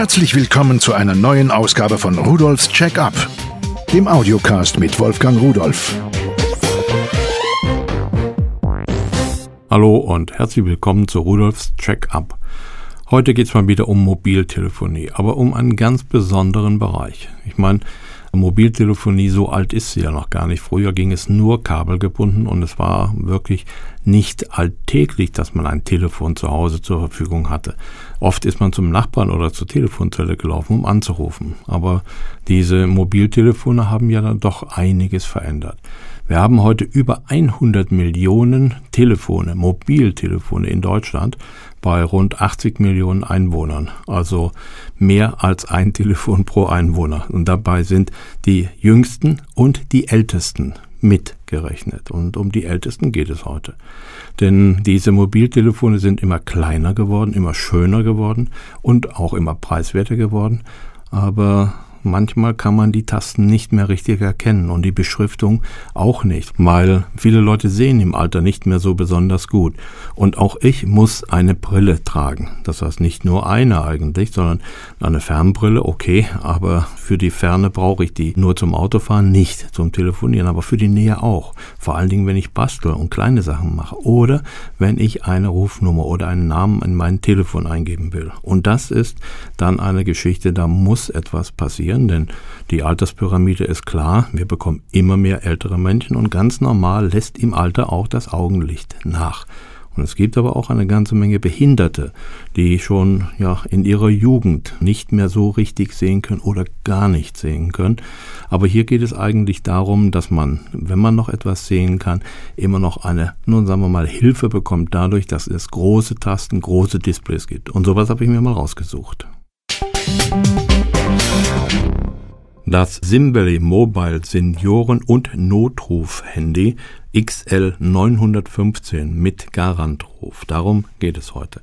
Herzlich willkommen zu einer neuen Ausgabe von Rudolfs Check-up, dem Audiocast mit Wolfgang Rudolf. Hallo und herzlich willkommen zu Rudolfs Check-up. Heute geht es mal wieder um Mobiltelefonie, aber um einen ganz besonderen Bereich. Ich meine, Mobiltelefonie, so alt ist sie ja noch gar nicht. Früher ging es nur kabelgebunden und es war wirklich nicht alltäglich, dass man ein Telefon zu Hause zur Verfügung hatte. Oft ist man zum Nachbarn oder zur Telefonzelle gelaufen, um anzurufen. Aber diese Mobiltelefone haben ja dann doch einiges verändert. Wir haben heute über 100 Millionen Telefone, Mobiltelefone in Deutschland bei rund 80 Millionen Einwohnern, also mehr als ein Telefon pro Einwohner. Und dabei sind die jüngsten und die ältesten mitgerechnet. Und um die ältesten geht es heute. Denn diese Mobiltelefone sind immer kleiner geworden, immer schöner geworden und auch immer preiswerter geworden. Aber manchmal kann man die Tasten nicht mehr richtig erkennen und die Beschriftung auch nicht, weil viele Leute sehen im Alter nicht mehr so besonders gut. Und auch ich muss eine Brille tragen. Das heißt nicht nur eine eigentlich, sondern eine Fernbrille, okay, aber für die Ferne brauche ich die nur zum Autofahren, nicht zum Telefonieren, aber für die Nähe auch. Vor allen Dingen, wenn ich bastel und kleine Sachen mache oder wenn ich eine Rufnummer oder einen Namen in mein Telefon eingeben will. Und das ist dann eine Geschichte, da muss etwas passieren passieren, denn die Alterspyramide ist klar, wir bekommen immer mehr ältere Menschen und ganz normal lässt im Alter auch das Augenlicht nach. Und es gibt aber auch eine ganze Menge Behinderte, die schon ja in ihrer Jugend nicht mehr so richtig sehen können oder gar nicht sehen können. Aber hier geht es eigentlich darum, dass man, wenn man noch etwas sehen kann, immer noch eine, nun sagen wir mal, Hilfe bekommt dadurch, dass es große Tasten, große Displays gibt. Und sowas habe ich mir mal rausgesucht. Das Simbelly Mobile Senioren- und Notruf-Handy XL 915 mit Garantruf. Darum geht es heute.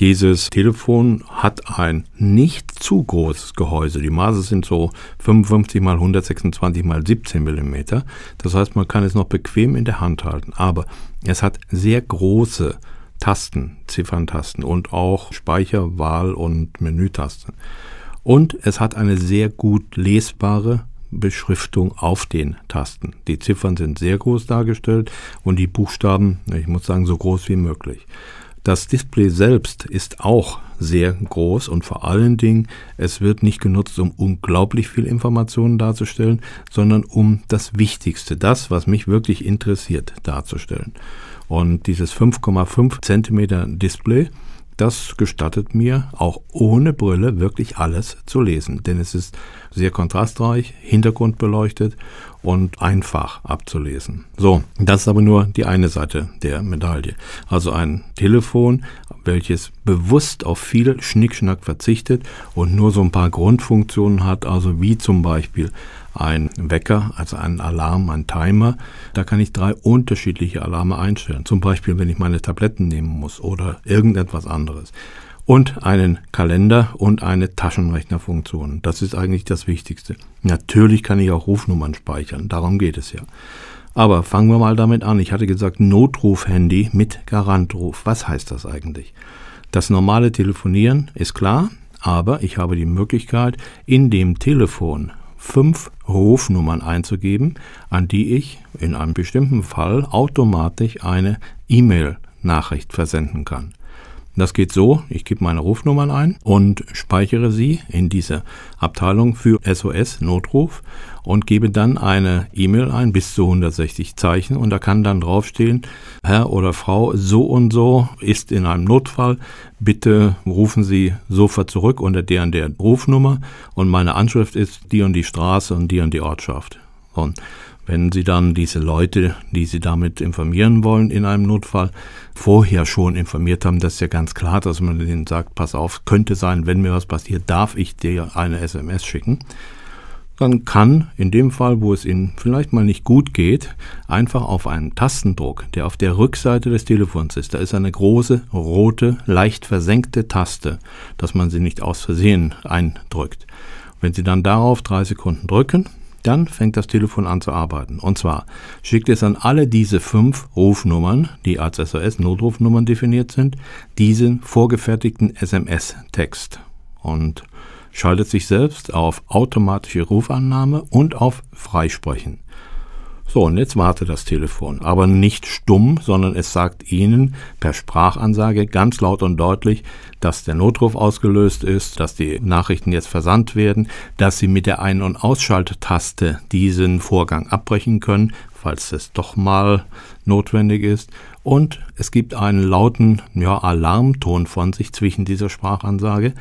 Dieses Telefon hat ein nicht zu großes Gehäuse. Die Maße sind so 55 mal 126 mal 17 Millimeter. Das heißt, man kann es noch bequem in der Hand halten. Aber es hat sehr große Tasten, Zifferntasten und auch Speicher, Wahl und Menütasten. Und es hat eine sehr gut lesbare Beschriftung auf den Tasten. Die Ziffern sind sehr groß dargestellt und die Buchstaben, ich muss sagen, so groß wie möglich. Das Display selbst ist auch sehr groß und vor allen Dingen, es wird nicht genutzt, um unglaublich viel Informationen darzustellen, sondern um das Wichtigste, das, was mich wirklich interessiert, darzustellen. Und dieses 5,5 Zentimeter Display das gestattet mir, auch ohne Brille wirklich alles zu lesen, denn es ist sehr kontrastreich, hintergrundbeleuchtet und einfach abzulesen. So, das ist aber nur die eine Seite der Medaille. Also ein Telefon, welches bewusst auf viel Schnickschnack verzichtet und nur so ein paar Grundfunktionen hat, also wie zum Beispiel ein Wecker, also ein Alarm, ein Timer. Da kann ich drei unterschiedliche Alarme einstellen. Zum Beispiel, wenn ich meine Tabletten nehmen muss oder irgendetwas anderes. Und einen Kalender und eine Taschenrechnerfunktion. Das ist eigentlich das Wichtigste. Natürlich kann ich auch Rufnummern speichern. Darum geht es ja. Aber fangen wir mal damit an. Ich hatte gesagt, Notruf-Handy mit Garantruf. Was heißt das eigentlich? Das normale Telefonieren ist klar, aber ich habe die Möglichkeit, in dem Telefon fünf Rufnummern einzugeben, an die ich in einem bestimmten Fall automatisch eine E-Mail-Nachricht versenden kann. Das geht so, ich gebe meine Rufnummern ein und speichere sie in diese Abteilung für SOS Notruf und gebe dann eine E-Mail ein bis zu 160 Zeichen. Und da kann dann draufstehen, Herr oder Frau so und so ist in einem Notfall, bitte rufen Sie sofort zurück unter der und der Rufnummer. Und meine Anschrift ist die und die Straße und die und die Ortschaft. Und wenn Sie dann diese Leute, die Sie damit informieren wollen in einem Notfall, vorher schon informiert haben, das ist ja ganz klar, dass man denen sagt, pass auf, könnte sein, wenn mir was passiert, darf ich dir eine SMS schicken. Dann kann in dem Fall, wo es Ihnen vielleicht mal nicht gut geht, einfach auf einen Tastendruck, der auf der Rückseite des Telefons ist, da ist eine große, rote, leicht versenkte Taste, dass man sie nicht aus Versehen eindrückt. Wenn Sie dann darauf drei Sekunden drücken, dann fängt das Telefon an zu arbeiten. Und zwar schickt es an alle diese fünf Rufnummern, die als SOS-Notrufnummern definiert sind, diesen vorgefertigten SMS-Text. und schaltet sich selbst auf automatische Rufannahme und auf Freisprechen. So, und jetzt wartet das Telefon, aber nicht stumm, sondern es sagt Ihnen per Sprachansage ganz laut und deutlich, dass der Notruf ausgelöst ist, dass die Nachrichten jetzt versandt werden, dass Sie mit der Ein- und Ausschalttaste diesen Vorgang abbrechen können, falls es doch mal notwendig ist. Und es gibt einen lauten ja, Alarmton von sich zwischen dieser Sprachansage,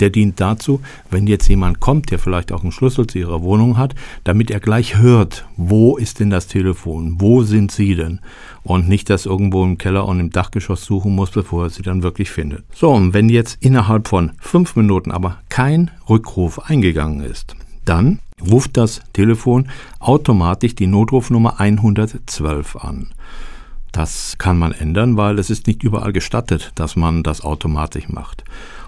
der dient dazu, wenn jetzt jemand kommt, der vielleicht auch einen Schlüssel zu Ihrer Wohnung hat, damit er gleich hört, wo ist denn das Telefon, wo sind Sie denn? Und nicht das irgendwo im Keller und im Dachgeschoss suchen muss, bevor er sie dann wirklich findet. So, und wenn jetzt innerhalb von fünf Minuten aber kein Rückruf eingegangen ist, dann ruft das Telefon automatisch die Notrufnummer 112 an. Das kann man ändern, weil es ist nicht überall gestattet, dass man das automatisch macht.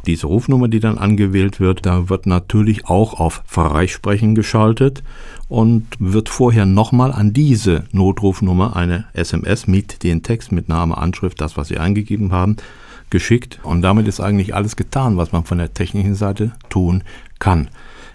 Diese Rufnummer, die dann angewählt wird, da wird natürlich auch auf Freisprechen geschaltet und wird vorher nochmal an diese Notrufnummer eine SMS mit den Text, mit Name, Anschrift, das, was Sie eingegeben haben, geschickt. Und damit ist eigentlich alles getan, was man von der technischen Seite tun kann.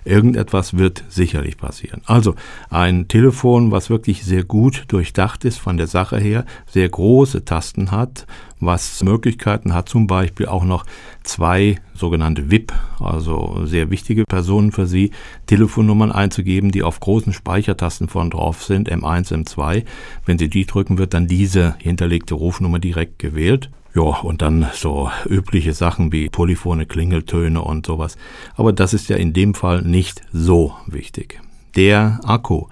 Irgendetwas wird sicherlich passieren. Also ein Telefon, was wirklich sehr gut durchdacht ist von der Sache her, sehr große Tasten hat, was Möglichkeiten hat, zum Beispiel auch noch zwei sogenannte VIP, also sehr wichtige Personen für Sie, Telefonnummern einzugeben, die auf großen Speichertasten vorn drauf sind, M1, M2. Wenn Sie die drücken, wird dann diese hinterlegte Rufnummer direkt gewählt. Ja, und dann so übliche Sachen wie polyphone Klingeltöne und sowas. Aber das ist ja in dem Fall nicht so wichtig. Der Akku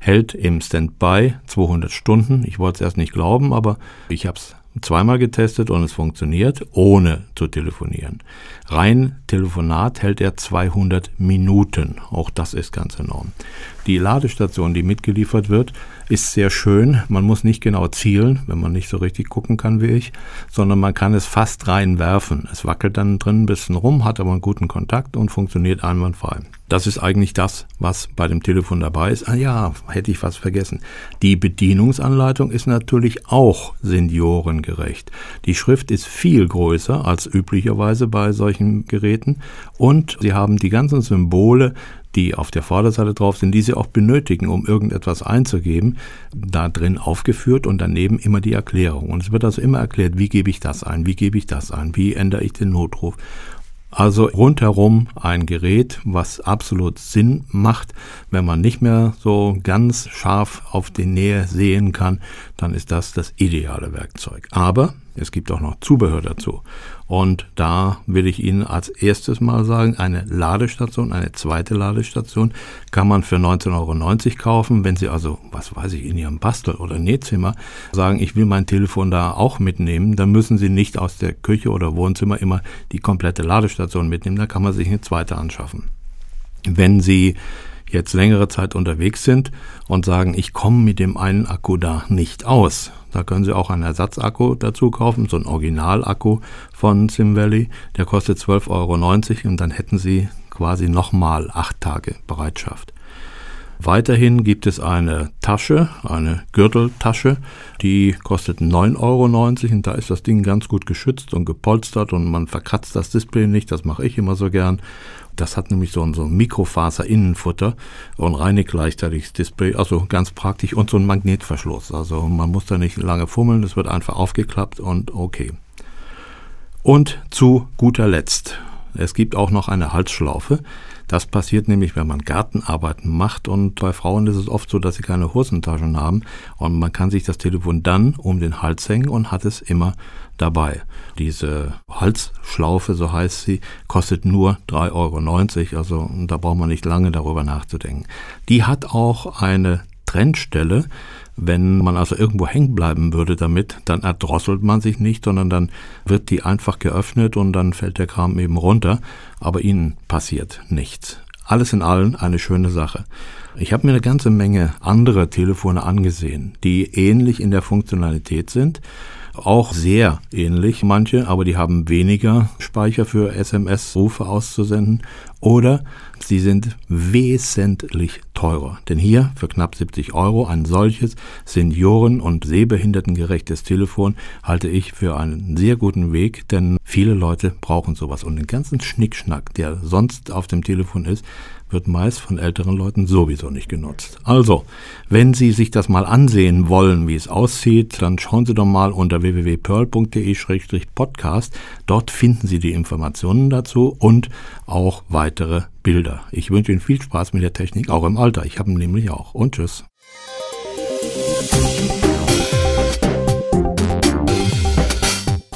hält im Standby 200 Stunden. Ich wollte es erst nicht glauben, aber ich habe es zweimal getestet und es funktioniert, ohne zu telefonieren. Rein Telefonat hält er 200 Minuten. Auch das ist ganz enorm. Die Ladestation, die mitgeliefert wird, ist sehr schön. Man muss nicht genau zielen, wenn man nicht so richtig gucken kann wie ich, sondern man kann es fast reinwerfen. Es wackelt dann drin ein bisschen rum, hat aber einen guten Kontakt und funktioniert einwandfrei. Das ist eigentlich das, was bei dem Telefon dabei ist. Ah ja, hätte ich was vergessen. Die Bedienungsanleitung ist natürlich auch seniorengerecht. Die Schrift ist viel größer als üblicherweise bei solchen Geräten und sie haben die ganzen Symbole, die auf der Vorderseite drauf sind, die sie auch benötigen, um irgendetwas einzugeben, da drin aufgeführt und daneben immer die Erklärung. Und es wird also immer erklärt, wie gebe ich das ein, wie gebe ich das ein, wie ändere ich den Notruf. Also rundherum ein Gerät, was absolut Sinn macht. Wenn man nicht mehr so ganz scharf auf die Nähe sehen kann, dann ist das das ideale Werkzeug. Aber es gibt auch noch Zubehör dazu. Und da will ich Ihnen als erstes mal sagen, eine Ladestation, eine zweite Ladestation kann man für 19,90 Euro kaufen. Wenn Sie also, was weiß ich, in Ihrem Bastel- oder Nähzimmer sagen, ich will mein Telefon da auch mitnehmen, dann müssen Sie nicht aus der Küche oder Wohnzimmer immer die komplette Ladestation mitnehmen. Da kann man sich eine zweite anschaffen. Wenn Sie jetzt längere Zeit unterwegs sind und sagen, ich komme mit dem einen Akku da nicht aus. Da können Sie auch einen Ersatzakku dazu kaufen, so ein Originalakku von SimValley. Der kostet 12,90 Euro und dann hätten Sie quasi nochmal acht Tage Bereitschaft. Weiterhin gibt es eine Tasche, eine Gürteltasche, die kostet 9,90 Euro und da ist das Ding ganz gut geschützt und gepolstert und man verkratzt das Display nicht, das mache ich immer so gern. Das hat nämlich so ein, so ein Mikrofaser-Innenfutter und reinigt gleichzeitig das Display, also ganz praktisch und so ein Magnetverschluss. Also man muss da nicht lange fummeln, es wird einfach aufgeklappt und okay. Und zu guter Letzt, es gibt auch noch eine Halsschlaufe. Das passiert nämlich, wenn man Gartenarbeiten macht und bei Frauen ist es oft so, dass sie keine Hosentaschen haben und man kann sich das Telefon dann um den Hals hängen und hat es immer dabei. Diese Halsschlaufe, so heißt sie, kostet nur 3,90 Euro, also da braucht man nicht lange darüber nachzudenken. Die hat auch eine Trennstelle, wenn man also irgendwo hängen bleiben würde damit, dann erdrosselt man sich nicht, sondern dann wird die einfach geöffnet und dann fällt der Kram eben runter, aber ihnen passiert nichts. Alles in allem eine schöne Sache. Ich habe mir eine ganze Menge andere Telefone angesehen, die ähnlich in der Funktionalität sind auch sehr ähnlich, manche, aber die haben weniger Speicher für SMS-Rufe auszusenden oder sie sind wesentlich teurer. Denn hier für knapp 70 Euro ein solches Senioren- und Sehbehindertengerechtes Telefon halte ich für einen sehr guten Weg, denn Viele Leute brauchen sowas und den ganzen Schnickschnack, der sonst auf dem Telefon ist, wird meist von älteren Leuten sowieso nicht genutzt. Also, wenn Sie sich das mal ansehen wollen, wie es aussieht, dann schauen Sie doch mal unter www.pearl.de-podcast. Dort finden Sie die Informationen dazu und auch weitere Bilder. Ich wünsche Ihnen viel Spaß mit der Technik, auch im Alter. Ich habe nämlich auch. Und tschüss.